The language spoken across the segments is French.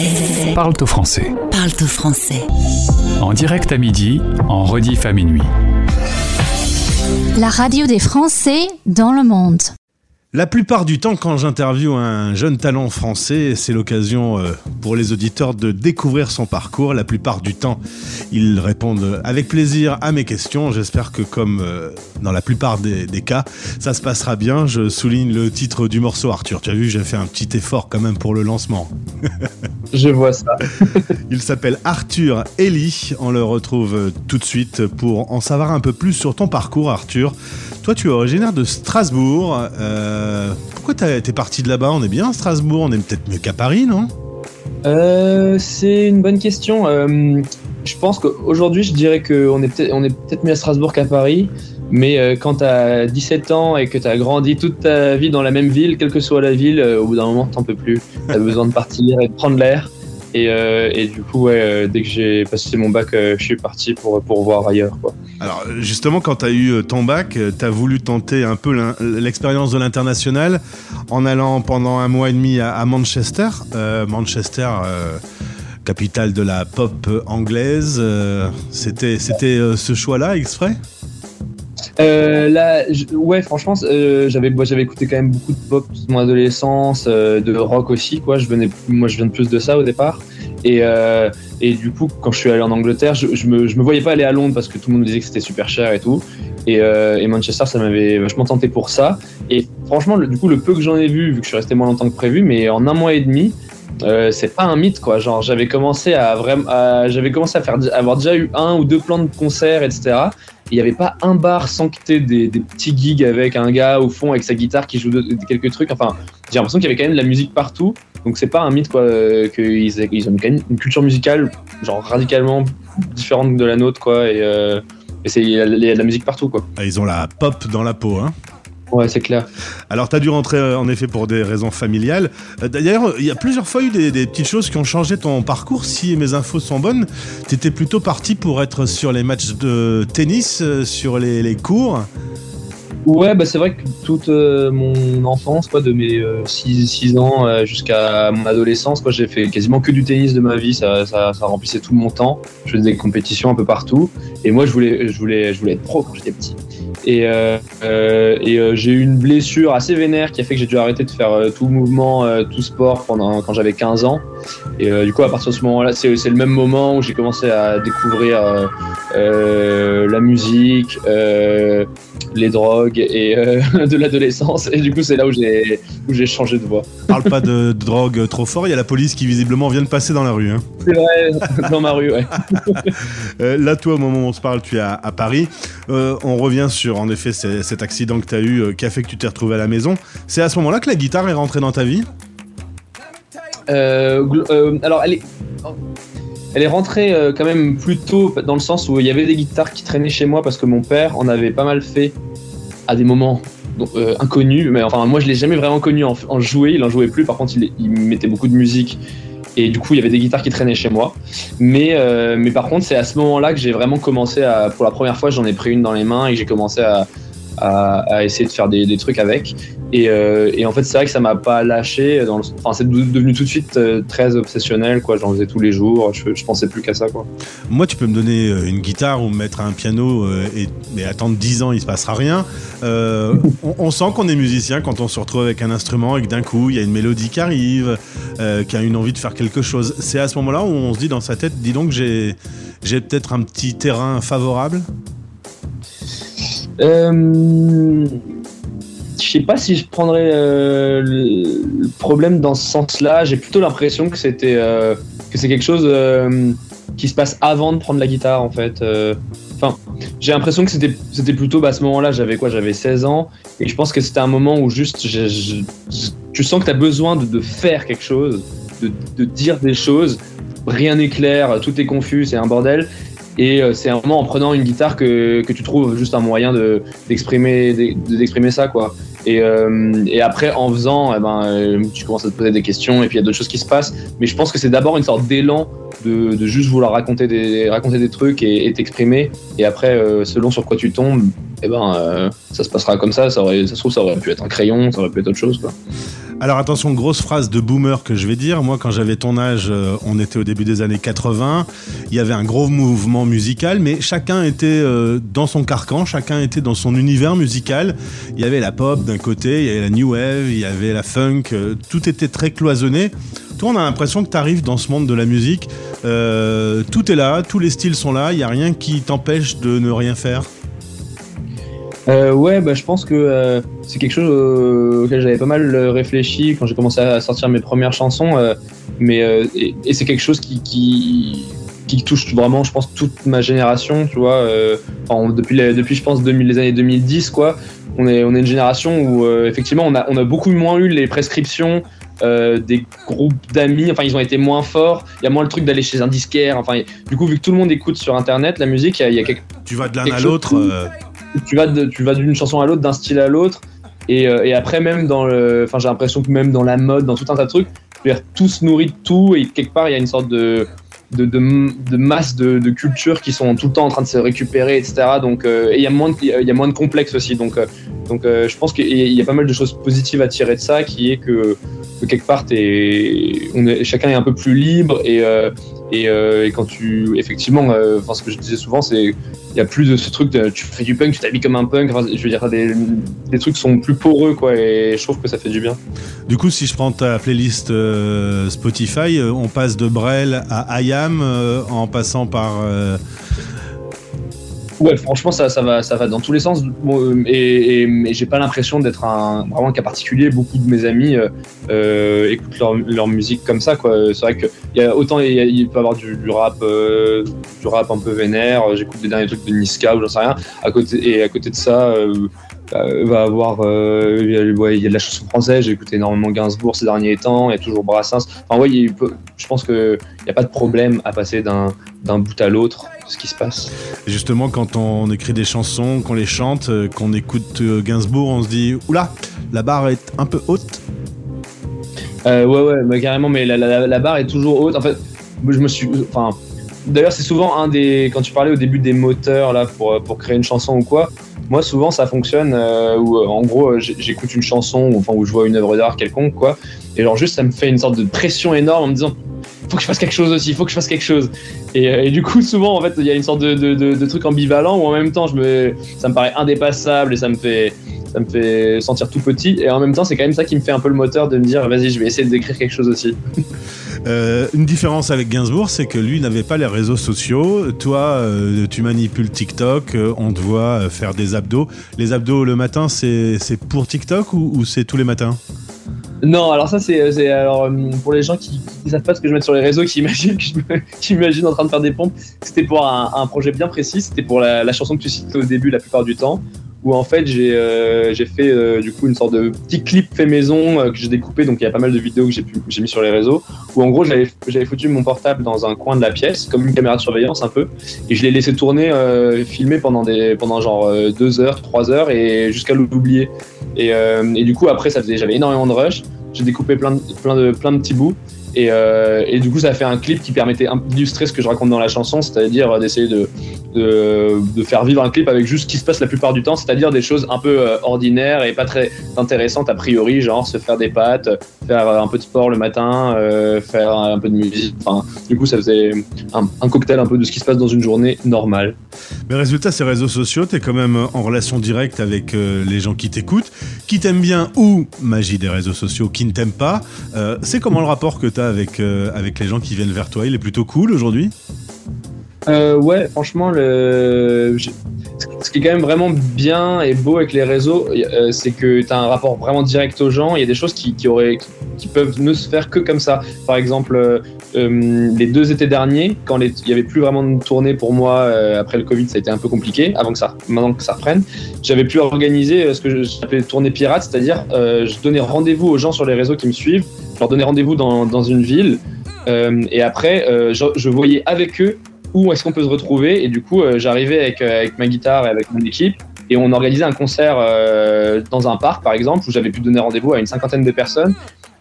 français. Parle-toi français. Parle-toi français. En direct à midi, en rediff à minuit. La radio des Français dans le monde. La plupart du temps, quand j'interviewe un jeune talent français, c'est l'occasion euh, pour les auditeurs de découvrir son parcours. La plupart du temps, ils répondent avec plaisir à mes questions. J'espère que comme euh, dans la plupart des, des cas, ça se passera bien. Je souligne le titre du morceau, Arthur. Tu as vu, j'ai fait un petit effort quand même pour le lancement. Je vois ça. Il s'appelle Arthur Ellie. On le retrouve euh, tout de suite pour en savoir un peu plus sur ton parcours, Arthur. Toi, tu es originaire de Strasbourg. Euh, pourquoi t'as- t'es parti de là-bas On est bien à Strasbourg, on est peut-être mieux qu'à Paris, non? Euh, c'est une bonne question. Euh, je pense qu'aujourd'hui, je dirais qu'on est peut-être mieux à Strasbourg qu'à Paris. Mais euh, quand tu as 17 ans et que tu as grandi toute ta vie dans la même ville, quelle que soit la ville, euh, au bout d'un moment, t'en peux plus. Tu as besoin de partir et de prendre l'air. Et, euh, et du coup, euh, dès que j'ai passé mon bac, euh, je suis parti pour, pour voir ailleurs. Alors justement, quand tu as eu ton bac, tu as voulu tenter un peu l'expérience de l'international en allant pendant un mois et demi à, à Manchester. Manchester, capitale de la pop anglaise. C'était c'était ce choix-là exprès? Euh, là, ouais, franchement, euh, j'avais, moi, j'avais écouté quand même beaucoup de pop toute mon adolescence, euh, de rock aussi, quoi. Je venais, moi, je viens de plus de ça au départ. Et, euh, et du coup, quand je suis allé en Angleterre, je, je me, je me voyais pas aller à Londres parce que tout le monde me disait que c'était super cher et tout. Et, euh, et Manchester, ça m'avait vachement tenté pour ça. Et franchement, le- du coup, le peu que j'en ai vu, vu que je suis resté moins longtemps que prévu, mais en un mois et demi, euh, c'est pas un mythe quoi. Genre, j'avais commencé à vraiment, j'avais commencé à faire, avoir déjà eu un ou deux plans de concerts, etc. Il n'y avait pas un bar sans que t'aies des, des petits gigs avec un gars au fond avec sa guitare qui joue quelques trucs. Enfin, j'ai l'impression qu'il y avait quand même de la musique partout. Donc c'est pas un mythe quoi euh, qu'ils ils ont une culture musicale genre radicalement différente de la nôtre quoi. Et, euh, c'est il y, a il y a de la musique partout quoi. Ah, Ils ont la pop dans la peau, hein Ouais, c'est clair. Alors, tu as dû rentrer euh, en effet pour des raisons familiales. Euh, D'ailleurs, il y a plusieurs fois eu des, petites choses qui ont changé ton parcours. Si mes infos sont bonnes, tu étais plutôt parti pour être sur les matchs de tennis, euh, sur les cours. Ouais, bah c'est vrai que toute euh, mon enfance, quoi, de mes 6 ans euh, jusqu'à mon adolescence, quoi, j'ai fait quasiment que du tennis de ma vie. Ça, ça, ça remplissait tout mon temps. Je faisais des compétitions un peu partout. Et moi, je voulais, je voulais, je voulais être pro quand j'étais petit. Et, euh, euh, et euh, j'ai eu une blessure assez vénère qui a fait que j'ai dû arrêter de faire euh, tout mouvement, euh, tout sport pendant quand j'avais 15 ans. Et euh, du coup, à partir de ce moment-là, c'est le même moment où j'ai commencé à découvrir euh, euh, la musique, les drogues et de l'adolescence. Et du coup, c'est là où j'ai où j'ai changé de voie. Parle pas de, de drogue trop fort. Il y a la police qui visiblement vient de passer dans la rue. hein. C'est vrai, dans ma rue, ouais. Là, toi, au moment où on se parle, tu es à, à Paris. On revient sur, en effet, cet accident que tu as eu qui a fait que tu t'es retrouvé à la maison. C'est à ce moment-là que la guitare est rentrée dans ta vie? Alors, elle est, elle est rentrée euh, quand même plus tôt dans le sens où il y avait des guitares qui traînaient chez moi parce que mon père en avait pas mal fait à des moments donc, euh, inconnus. Mais enfin, moi, je l'ai jamais vraiment connu en, jouer. Il en jouait plus. Par contre, il, mettait beaucoup de musique. Et du coup, il y avait des guitares qui traînaient chez moi. Mais, euh, mais par contre, c'est à ce moment-là que j'ai vraiment commencé à. Pour la première fois, j'en ai pris une dans les mains et j'ai commencé à, à, essayer de faire des, trucs avec. Et, euh, et en fait, c'est vrai que ça m'a pas lâché. Enfin, c'est de- devenu tout de suite euh, très obsessionnel. Quoi. J'en faisais tous les jours. Je, je pensais plus qu'à ça. Quoi. Moi, tu peux me donner euh, une guitare ou me mettre un piano et, attendre 10 ans, il se passera rien. On, sent qu'on est musicien quand on se retrouve avec un instrument et que d'un coup, il y a une mélodie qui arrive, qui a une envie de faire quelque chose. C'est à ce moment-là où on se dit dans sa tête, dis donc, j'ai peut-être un petit terrain favorable? Euh, je sais pas si je prendrais euh, le problème dans ce sens-là. J'ai plutôt l'impression que c'était euh, que c'est quelque chose euh, qui se passe avant de prendre la guitare en fait. Enfin, j'ai l'impression que c'était c'était plutôt bah, à ce moment-là. J'avais quoi? J'avais 16 ans et je pense que c'était un moment où juste tu sens que tu as besoin de, faire quelque chose, de dire des choses. Rien n'est clair, tout est confus, c'est un bordel. Et euh, c'est un moment en prenant une guitare que, que tu trouves juste un moyen de d'exprimer de- d'exprimer ça quoi. Et, euh, et après en faisant, eh ben, euh, tu commences à te poser des questions et puis il y a d'autres choses qui se passent. Mais je pense que c'est d'abord une sorte d'élan de, de juste vouloir raconter des raconter des trucs et et t'exprimer. Et après, euh, selon sur quoi tu tombes, eh ben euh, ça se passera comme ça. Ça, aurait, ça se trouve ça aurait pu être un crayon, ça aurait pu être autre chose quoi. Alors attention, grosse phrase de boomer que je vais dire. Moi, quand j'avais ton âge, euh, on était au début des années 80. Il y avait un gros mouvement musical, mais chacun était euh, dans son carcan, chacun était dans son univers musical. Il y avait la pop d'un côté, il y avait la new wave, il y avait la funk. euh, tout était très cloisonné. Toi, on a l'impression que tu arrives dans ce monde de la musique. tout est là, tous les styles sont là. Il n'y a rien qui t'empêche de ne rien faire. Euh, ouais, bah, je pense que euh, c'est quelque chose euh, auquel j'avais pas mal euh, réfléchi quand j'ai commencé à sortir mes premières chansons. euh, mais euh, et, et c'est quelque chose qui, qui qui touche vraiment, je pense, toute ma génération. Tu vois, euh, enfin, depuis les- depuis je pense 2000, les années 2010, quoi. On est on est une génération où euh, effectivement on a on a beaucoup moins eu les prescriptions. euh, des groupes d'amis, enfin ils ont été moins forts, il y a moins le truc d'aller chez un disquaire, enfin du coup vu que tout le monde écoute sur internet la musique, il y a, y a quelque Tu vas de l'un à l'autre. euh, tu vas tu vas d'une chanson à l'autre, d'un style à l'autre, et, euh, et après même dans le, enfin j'ai l'impression que même dans la mode, dans tout un tas de trucs, dire, tout se nourrit de tout et quelque part il y a une sorte de de, de, masse de, de cultures qui sont tout le temps en train de se récupérer, etc. Donc euh, et il y a moins de, y a moins de complexes aussi. Donc euh, donc je pense qu'il y a pas mal de choses positives à tirer de ça, qui est que, que quelque part est, chacun est un peu plus libre et euh, euh, quand tu effectivement, euh, enfin ce que je disais souvent, c'est il y a plus de ce truc de tu fais du punk, tu t'habilles comme un punk. Je veux dire, des, des trucs sont plus poreux, quoi, et je trouve que ça fait du bien. Du coup, si je prends ta playlist Spotify, on passe de Brel à IAM euh, en passant par. Ouais, franchement, ça, ça, va, ça va dans tous les sens. Euh, et et- mais j'ai pas l'impression d'être un, vraiment un cas particulier. Beaucoup de mes amis euh, euh, écoutent leur, leur musique comme ça. quoi. C'est vrai que y a, autant il, peut y avoir du, du rap, euh, du rap un peu vénère. J'écoute des derniers trucs de Niska ou j'en sais rien. À côté, et à côté de ça, euh, euh, va avoir, euh, ouais, il y a de la chanson française. J'ai écouté énormément Gainsbourg ces derniers temps. Il y a toujours Brassens. Enfin, ouais, il je pense que il n'y a pas de problème à passer d'un d'un bout à l'autre ce qui se passe. Justement, quand on écrit des chansons, qu'on les chante, euh, qu'on écoute euh, Gainsbourg, on se dit Oula, la barre est un peu haute. Euh, ouais, ouais, mais carrément, mais la, la, la barre est toujours haute. En fait, je me suis. Enfin, d'ailleurs, c'est souvent un des. Quand tu parlais au début des moteurs là pour, pour créer une chanson ou quoi, moi, souvent, ça fonctionne euh, où, en gros, j'écoute une chanson ou enfin, où je vois une œuvre d'art quelconque, quoi, et genre, juste, ça me fait une sorte de pression énorme en me disant faut que je fasse quelque chose aussi, faut que je fasse quelque chose. Et, euh, du coup, souvent, en fait, il y a une sorte de, de, de, de truc ambivalent où en même temps, je me, ça me paraît indépassable et ça me fait ça me fait sentir tout petit et en même temps c'est quand même ça qui me fait un peu le moteur de me dire vas-y je vais essayer d'écrire quelque chose aussi Euh, une différence avec Gainsbourg, c'est que lui n'avait pas les réseaux sociaux. Toi, euh, tu manipules TikTok, on te voit faire des abdos. Les abdos le matin, c'est pour TikTok ou c'est tous les matins? Non alors ça c'est c'est- alors euh, pour les gens qui ne savent pas ce que je mets sur les réseaux qui imaginent que je me- qui imaginent en train de faire des pompes c'était pour un, projet bien précis c'était pour la, la chanson que tu citais au début la plupart du temps où en fait j'ai euh, fait euh, du coup une sorte de petit clip fait maison euh, que j'ai découpé. Donc il y a pas mal de vidéos que j'ai mis sur les réseaux où en gros j'avais foutu mon portable dans un coin de la pièce comme une caméra de surveillance un peu et je l'ai laissé tourner euh, filmer pendant des pendant genre euh, deux heures trois heures et jusqu'à l'oublier. Et, euh, et du coup après ça faisait j'avais énormément de rush j'ai découpé plein de, plein de petits bouts. Et, euh, et du coup ça a fait un clip qui permettait d'illustrer ce que je raconte dans la chanson c'est-à-dire d'essayer de, de, de faire vivre un clip avec juste ce qui se passe la plupart du temps c'est-à-dire des choses un peu euh, ordinaires et pas très intéressantes a priori genre se faire des pâtes faire un peu de sport le matin euh, faire un peu de musique enfin du coup ça faisait un, un cocktail un peu de ce qui se passe dans une journée normale Mais résultat, ces réseaux sociaux, tu es quand même en relation directe avec euh, les gens qui t'écoutent, qui t'aiment bien ou, magie des réseaux sociaux, qui ne t'aiment pas. Euh, c'est comment le rapport que tu as avec, avec les gens qui viennent vers toi? Il est plutôt cool aujourd'hui? Euh, ouais, franchement, le... ce qui est quand même vraiment bien et beau avec les réseaux, c'est que tu as un rapport vraiment direct aux gens. Il y a des choses qui, qui auraient, qui peuvent ne se faire que comme ça. Par exemple, euh, euh, les deux étés derniers, quand il y avait plus vraiment de tournée pour moi euh, après le Covid, ça a été un peu compliqué. Avant que ça, maintenant que ça reprenne, j'avais pu organiser ce que j'appelais tournée pirate, c'est-à-dire je donnais rendez-vous aux gens sur les réseaux qui me suivent. Je leur donnais rendez-vous dans, dans une ville. et après, je, voyais avec eux où est-ce qu'on peut se retrouver. Et du coup, j'arrivais avec, avec ma guitare et avec mon équipe. Et on organisait un concert dans un parc, par exemple, où j'avais pu donner rendez-vous à une cinquantaine de personnes.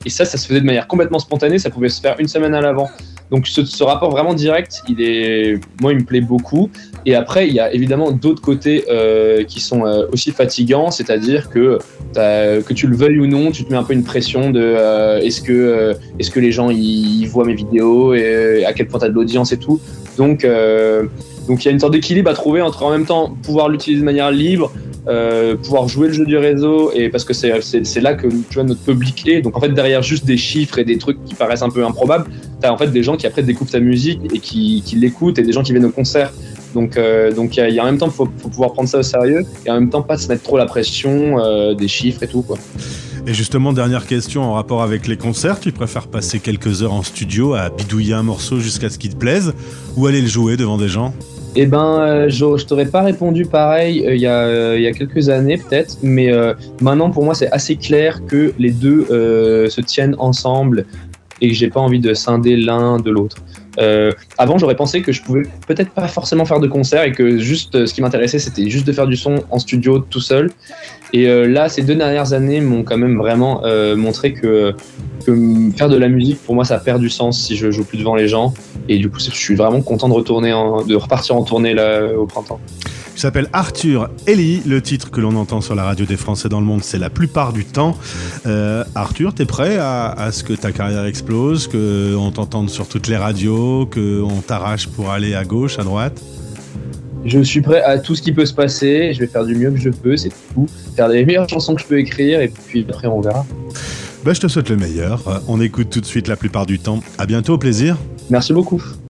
Et ça, ça se faisait de manière complètement spontanée. Ça pouvait se faire une semaine à l'avant. donc ce, ce, rapport vraiment direct, il est, moi, il me plaît beaucoup. Et après, il y a évidemment d'autres côtés euh, qui sont euh, aussi fatigants, c'est-à-dire que que tu le veuilles ou non, tu te mets un peu une pression de euh, est-ce que euh, est-ce que les gens ils voient mes vidéos et à quel point tu as de l'audience et tout. Donc donc il y a une sorte d'équilibre à trouver entre en même temps pouvoir l'utiliser de manière libre, euh, pouvoir jouer le jeu du réseau et parce que c'est là que tu vois notre public est. Donc en fait derrière juste des chiffres et des trucs qui paraissent un peu improbables t'as en fait des gens qui après découvrent ta musique et qui, l'écoutent et des gens qui viennent au concert. Donc euh, donc il y, a en même temps faut, faut pouvoir prendre ça au sérieux et en même temps pas se mettre trop la pression euh, des chiffres et tout quoi. Et justement, dernière question en rapport avec les concerts, tu préfères passer quelques heures en studio à bidouiller un morceau jusqu'à ce qu'il te plaise ou aller le jouer devant des gens? Eh ben, euh, je, t'aurais pas répondu pareil euh, il y, euh, y, a, quelques années peut-être, mais maintenant pour moi c'est assez clair que les deux se tiennent ensemble et que j'ai pas envie de scinder l'un de l'autre. Avant, j'aurais pensé que je pouvais peut-être pas forcément faire de concert et que juste ce qui m'intéressait c'était juste de faire du son en studio tout seul. Et là, ces deux dernières années m'ont quand même vraiment montré que que faire de la musique, pour moi, ça perd du sens si je joue plus devant les gens. Et du coup, je suis vraiment content de retourner, de repartir en tournée là, au printemps. Il s'appelle Arthur Ellie. Le titre que l'on entend sur la radio des Français dans le monde, c'est la plupart du temps. Euh, Arthur, t'es prêt à, à, ce que ta carrière explose, qu'on t'entende sur toutes les radios, qu'on t'arrache pour aller à gauche, à droite? Je suis prêt à tout ce qui peut se passer. Je vais faire du mieux que je peux, c'est tout. Faire les meilleures chansons que je peux écrire et puis après on verra. Bah, je te souhaite le meilleur. On écoute tout de suite la plupart du temps. À bientôt, au plaisir. Merci beaucoup.